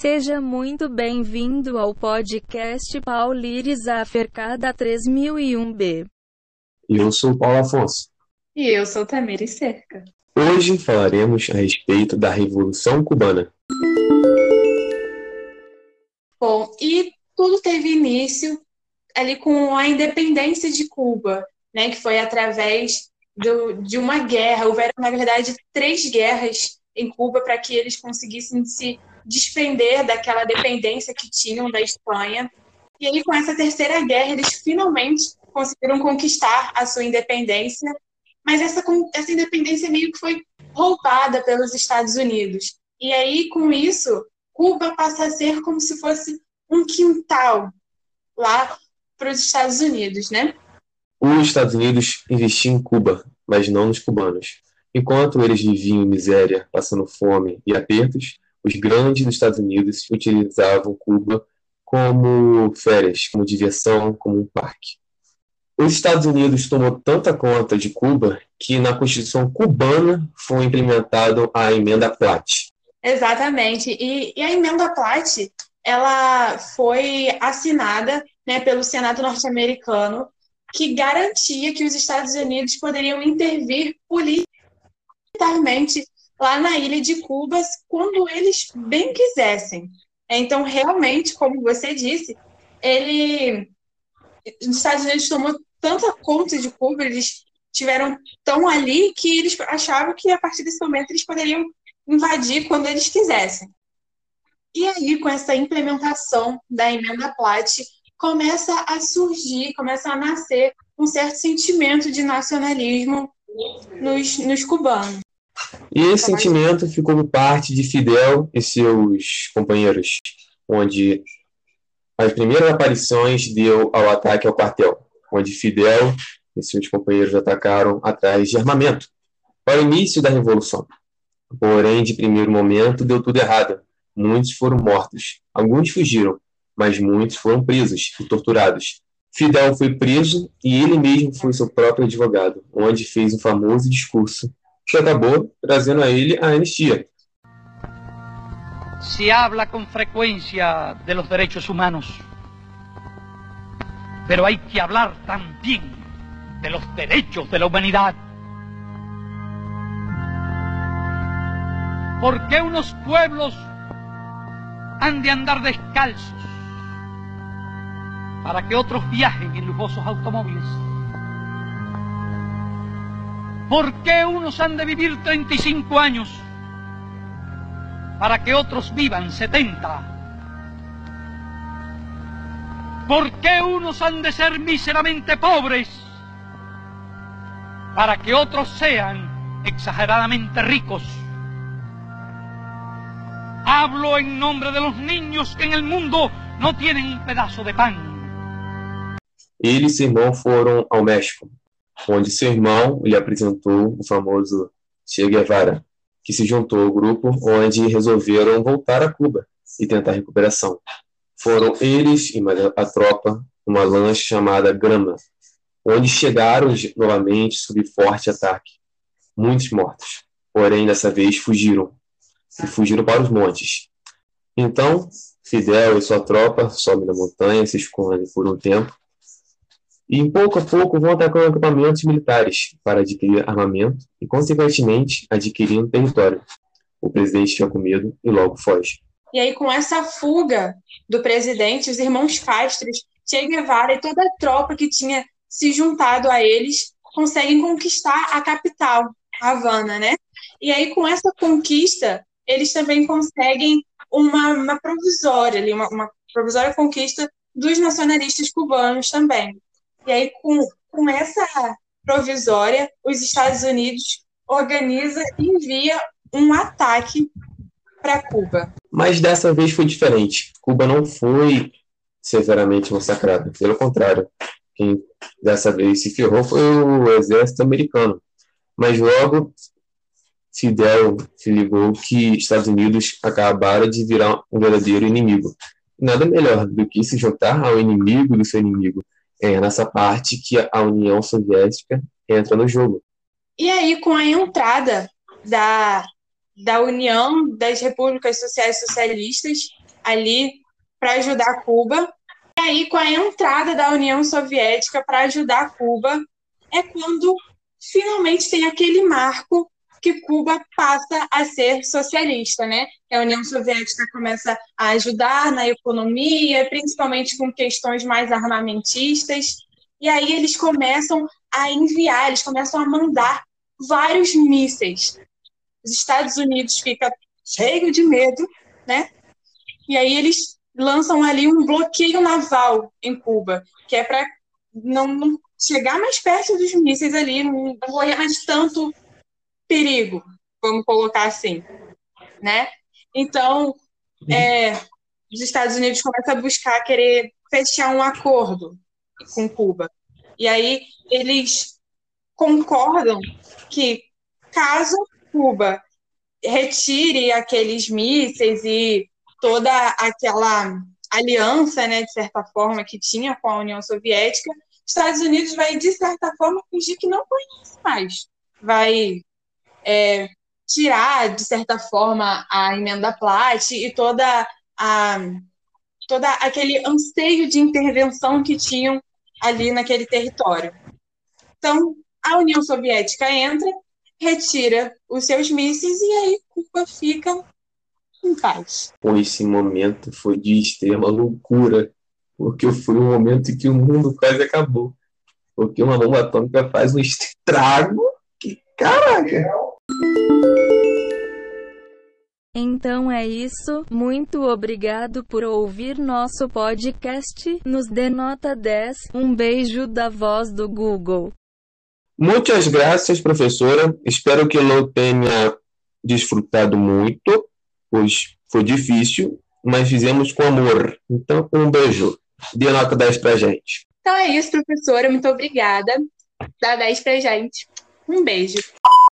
Seja muito bem-vindo ao podcast Paulires Afercada 3001B. Eu sou Paulo Afonso. E eu sou Tamiri Cerca. Hoje falaremos a respeito da Revolução Cubana. Bom, e tudo teve início ali com a independência de Cuba, né, que foi através do, de uma guerra. Houveram, na verdade, três guerras em Cuba para que eles conseguissem se despender daquela dependência que tinham da Espanha. E aí, com essa terceira guerra, eles finalmente conseguiram conquistar a sua independência, mas essa, essa independência meio que foi roubada pelos Estados Unidos. E aí, com isso, Cuba passa a ser como se fosse um quintal lá para os Estados Unidos, né? Os Estados Unidos investiam em Cuba, mas não nos cubanos. Enquanto eles viviam em miséria, passando fome e apertos, os grandes dos Estados Unidos utilizavam Cuba como férias, como diversão, como um parque. Os Estados Unidos tomou tanta conta de Cuba que na Constituição cubana foi implementado a emenda Platt. Exatamente. E, e a emenda Platt, ela foi assinada né, pelo Senado norte-americano, que garantia que os Estados Unidos poderiam intervir militarmente lá na ilha de Cuba quando eles bem quisessem. Então, realmente, como você disse, ele, os Estados Unidos tomou tanta conta de Cuba, eles tiveram tão ali que eles achavam que a partir desse momento eles poderiam invadir quando eles quisessem. E aí, com essa implementação da emenda Platt, começa a surgir, começa a nascer um certo sentimento de nacionalismo nos, nos cubanos. E esse sentimento ficou por parte de Fidel e seus companheiros, onde as primeiras aparições deu ao ataque ao quartel, onde Fidel e seus companheiros atacaram atrás de armamento para o início da revolução. Porém, de primeiro momento, deu tudo errado. Muitos foram mortos, alguns fugiram, mas muitos foram presos e torturados. Fidel foi preso e ele mesmo foi seu próprio advogado, onde fez um famoso discurso que a ele a. Se habla con frecuencia de los derechos humanos, pero hay que hablar también de los derechos de la humanidad. ¿Por qué unos pueblos han de andar descalzos para que otros viajen en lujosos automóviles? ¿Por qué unos han de vivir 35 años para que otros vivan 70? ¿Por qué unos han de ser míseramente pobres para que otros sean exageradamente ricos? Hablo en nombre de los niños que en el mundo no tienen un pedazo de pan. Ele e seu irmão foram ao México onde seu irmão lhe apresentou o famoso Che Guevara, que se juntou ao grupo onde resolveram voltar a Cuba e tentar recuperação. Foram eles e a tropa uma lancha chamada Grama, onde chegaram novamente sob forte ataque. Muitos mortos, porém dessa vez fugiram e fugiram para os montes. Então, Fidel e sua tropa sobem na montanha, se escondem por um tempo e, pouco a pouco, vão atacando acampamentos militares para adquirir armamento e, consequentemente, adquirindo território. O presidente fica com medo e logo foge. E aí, com essa fuga do presidente, os irmãos Castro, Che Guevara e toda a tropa que tinha se juntado a eles conseguem conquistar a capital, Havana, né? E aí, com essa conquista, eles também conseguem uma, uma provisória ali, uma, uma provisória conquista dos nacionalistas cubanos também. E aí, com, com essa provisória, os Estados Unidos organiza e envia um ataque para Cuba. Mas dessa vez foi diferente. Cuba não foi severamente massacrada. Pelo contrário, quem dessa vez se ferrou foi o exército americano. Mas logo Fidel se ligou que Estados Unidos acabaram de virar um verdadeiro inimigo. Nada melhor do que se juntar ao inimigo do seu inimigo é nessa parte que a União Soviética entra no jogo. E aí, com a entrada da, da União das Repúblicas Sociais Socialistas, ali para ajudar Cuba. E aí, com a entrada da União Soviética para ajudar Cuba, é quando finalmente tem aquele marco que Cuba passa a ser socialista, né? A União Soviética começa a ajudar na economia, principalmente com questões mais armamentistas, e aí eles começam a enviar, eles começam a mandar vários mísseis. Os Estados Unidos fica cheio de medo, né? E aí eles lançam ali um bloqueio naval em Cuba, que é para não, não, chegar mais perto dos mísseis ali, não correr mais tanto perigo, vamos colocar assim, né? Então, é, os Estados Unidos começam a buscar querer fechar um acordo com Cuba. E aí eles concordam que caso Cuba retire aqueles mísseis e toda aquela aliança, né, de certa forma, que tinha com a União Soviética, Estados Unidos vai, de certa forma, fingir que não conhece mais. Vai é, tirar, de certa forma, a emenda Platt e toda a toda aquele anseio de intervenção que tinham ali naquele território. Então, a União Soviética entra, retira os seus mísseis e aí Cuba fica em paz. Esse momento foi de extrema loucura, porque foi um momento em que o mundo quase acabou. Porque uma bomba atômica faz um estrago que, caraca! Então é isso. Muito obrigado por ouvir nosso podcast. Nos dê nota 10. Um beijo da voz do Google. Muitas graças, professora. Espero que eu tenha desfrutado muito, pois foi difícil, mas fizemos com amor. Então, um beijo. Dê nota 10 pra gente. Então é isso, professora. Muito obrigada. Dá 10 pra gente. Um beijo.